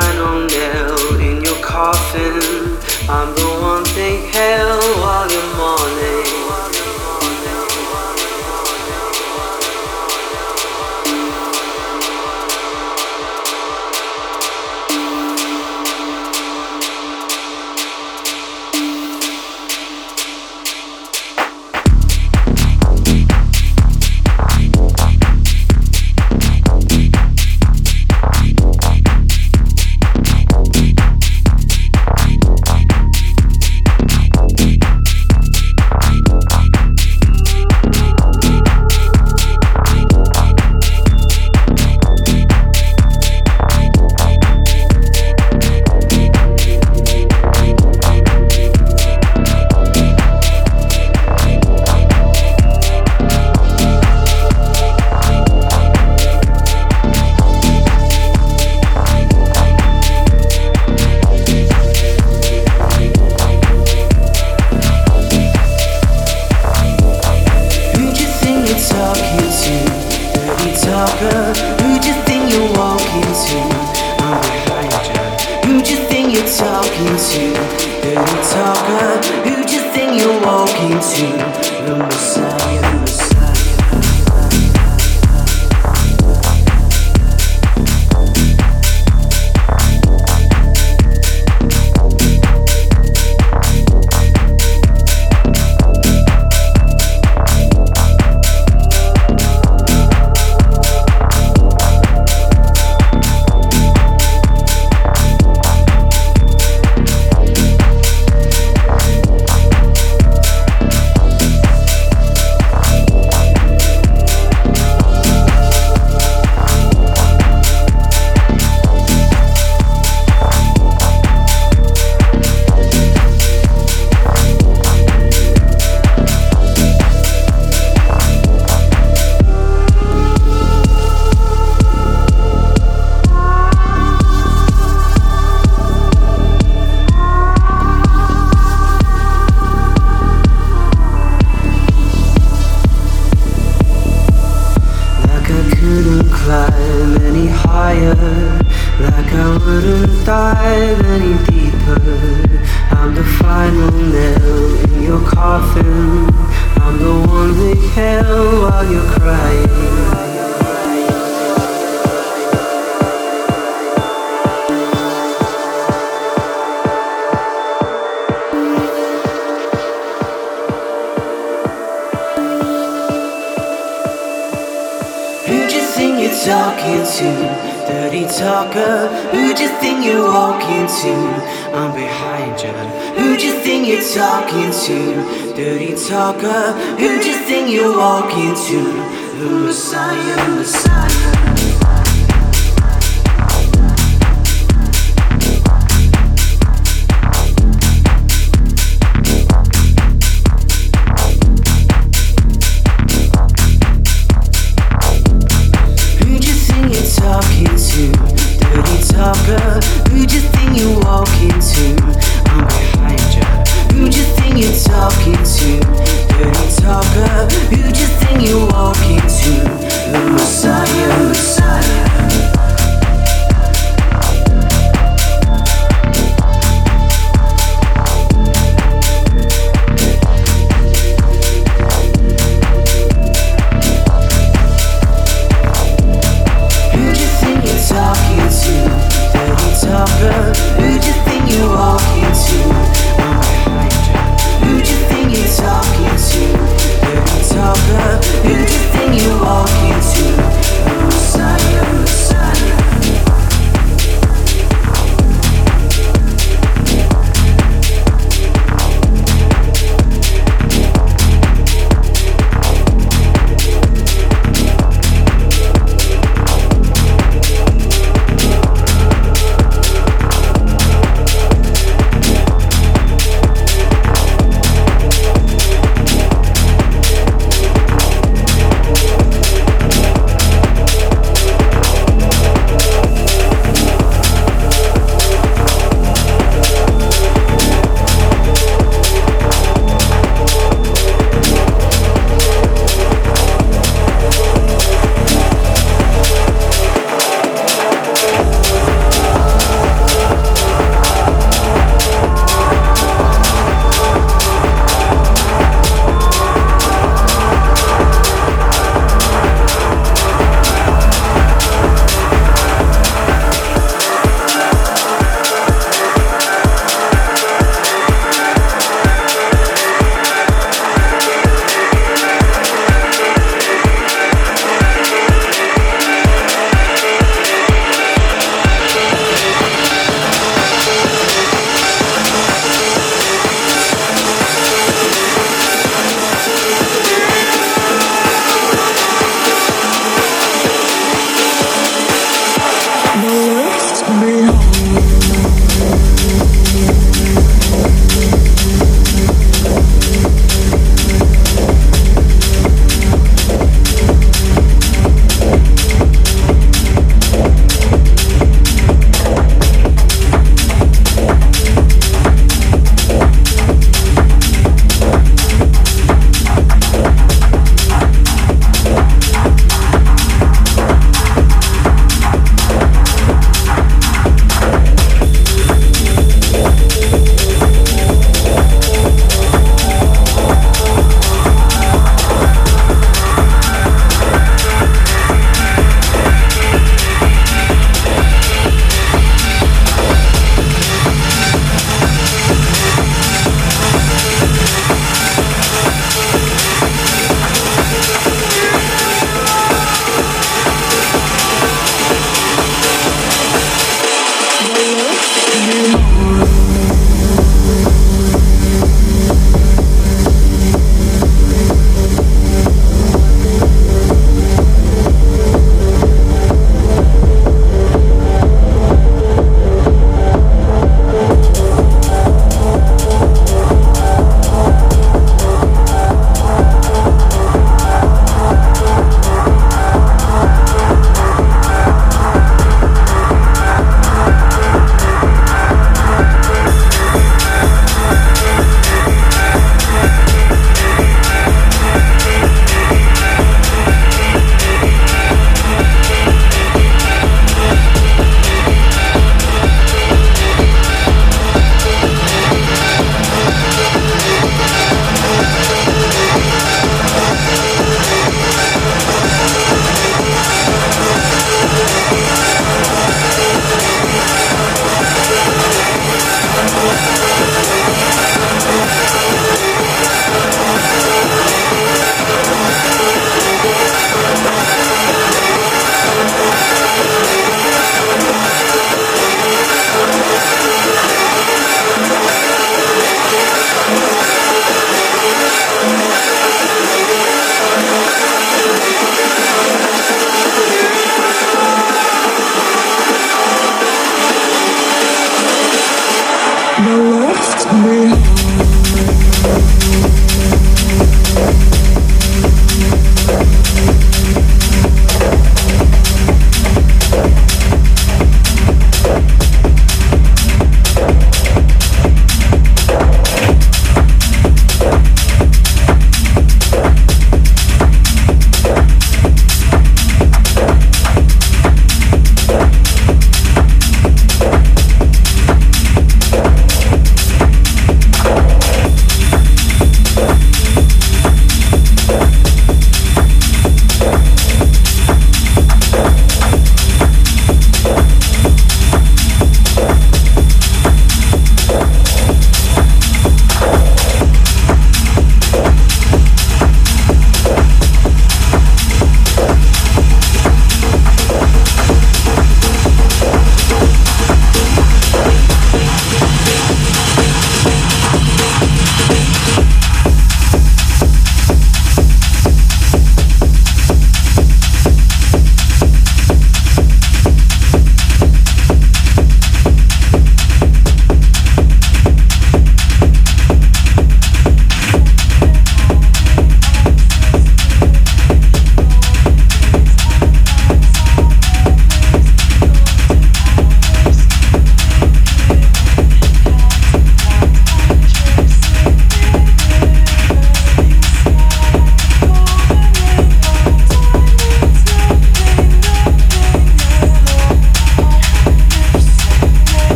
final nail in your coffin. I'm the one thing hell while you're mourning.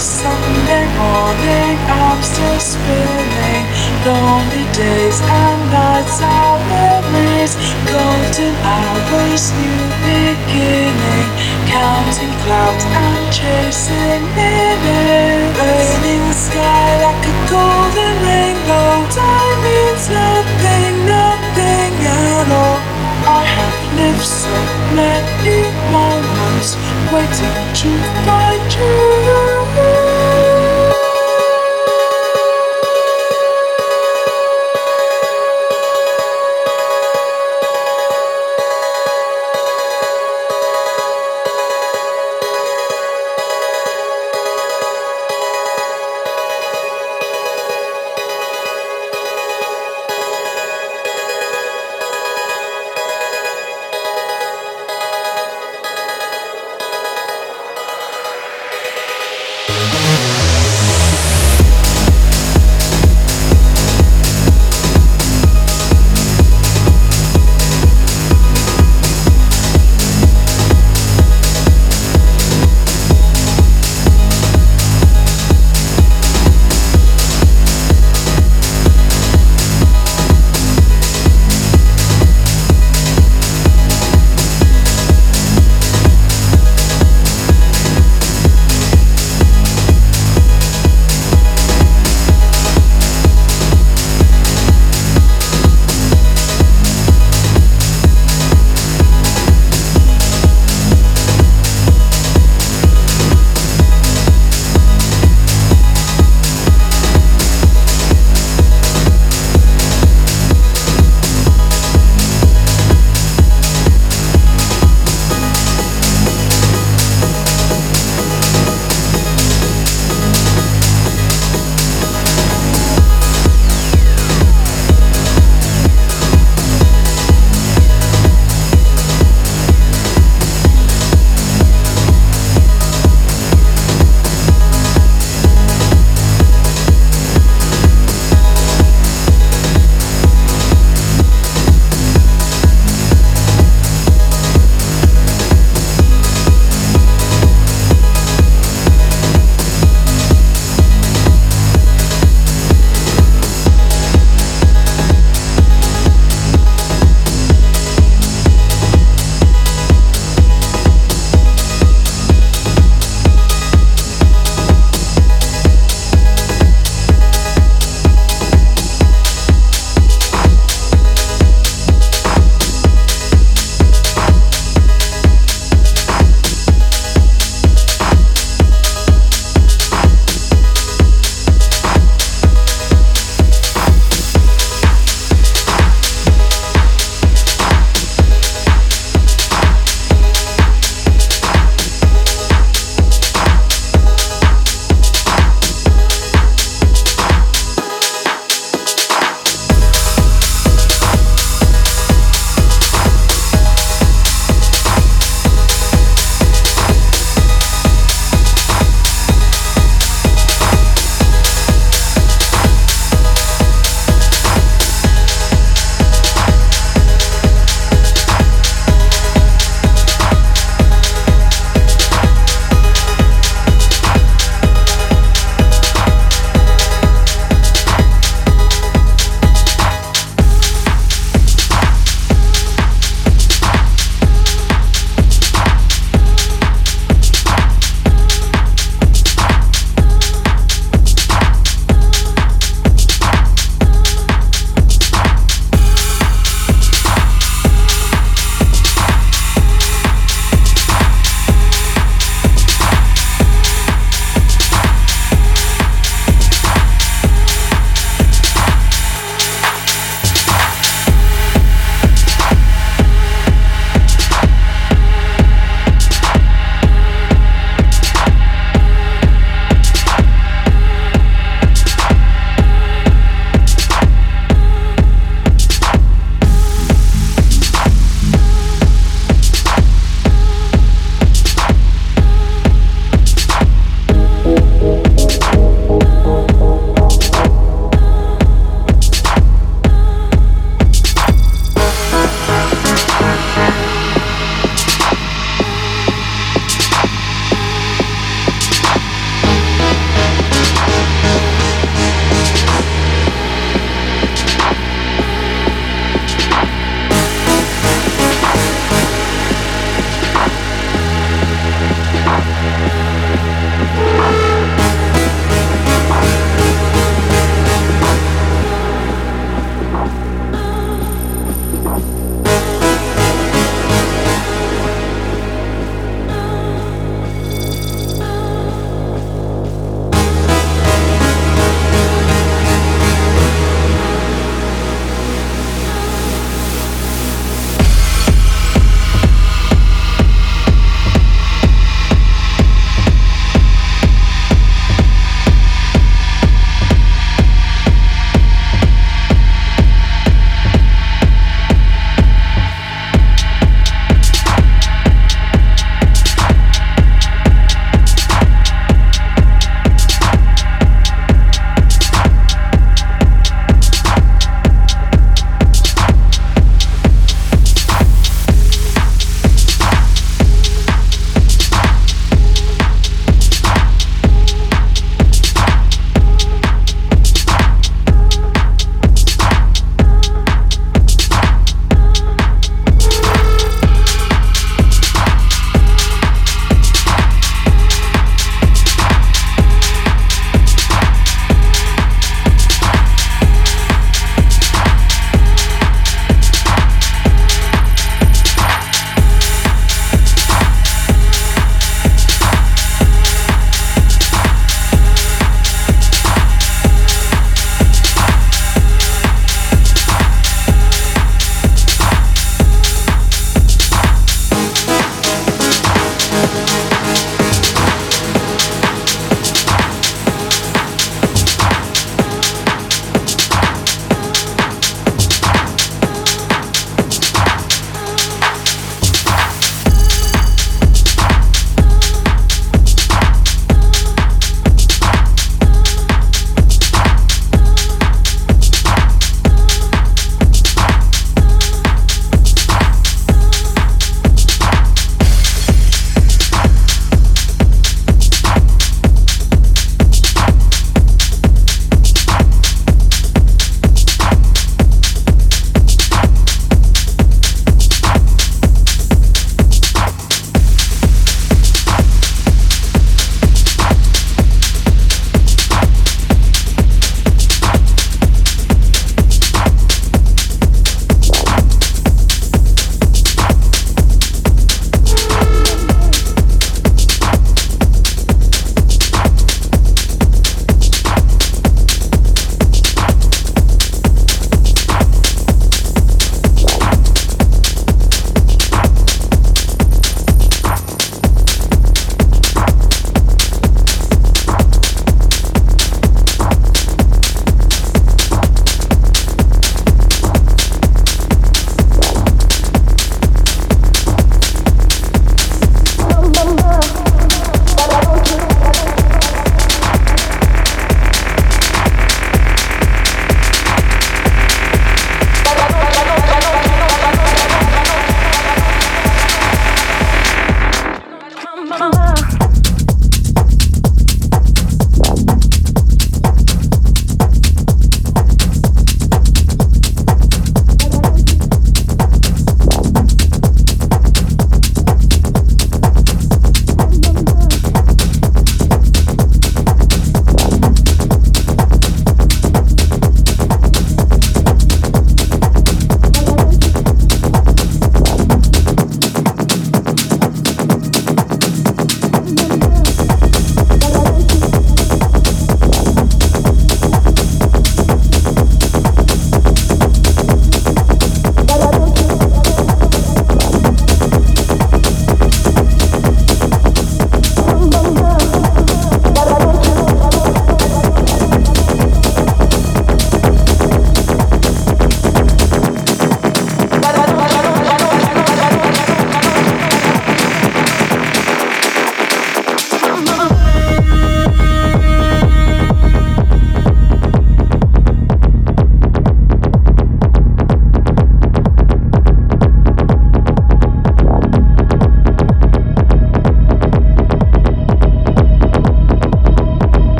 Sunday morning, I'm still spinning. Lonely days and nights are memories. Golden hours, new beginning. Counting clouds and chasing minutes. The sky like a golden rainbow. Time means nothing, nothing at all. I have lived so many moments waiting to find you.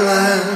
Raise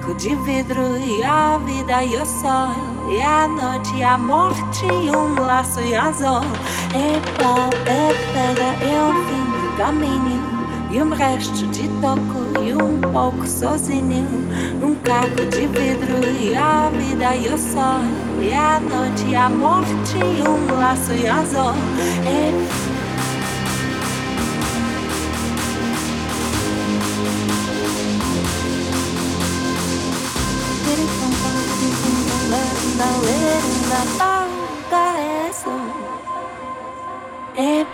glass. de vidro e a vida e o sol. E a noite e a morte e um laço e anzol é pau, é pedra, é o fim do caminho. E um resto de toco e um pouco sozinho. Um caco de vidro e a vida e o sol. E a noite e a morte e um laço e anzol é It